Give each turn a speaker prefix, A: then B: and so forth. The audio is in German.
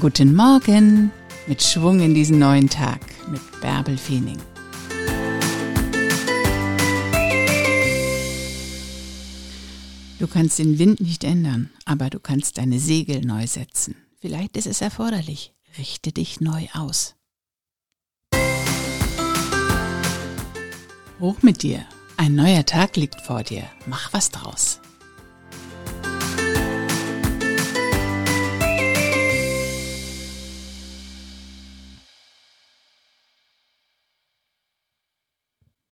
A: Guten Morgen mit Schwung in diesen neuen Tag mit Bärbel Feening. Du kannst den Wind nicht ändern, aber du kannst deine Segel neu setzen. Vielleicht ist es erforderlich. Richte dich neu aus. Hoch mit dir. Ein neuer Tag liegt vor dir. Mach was draus.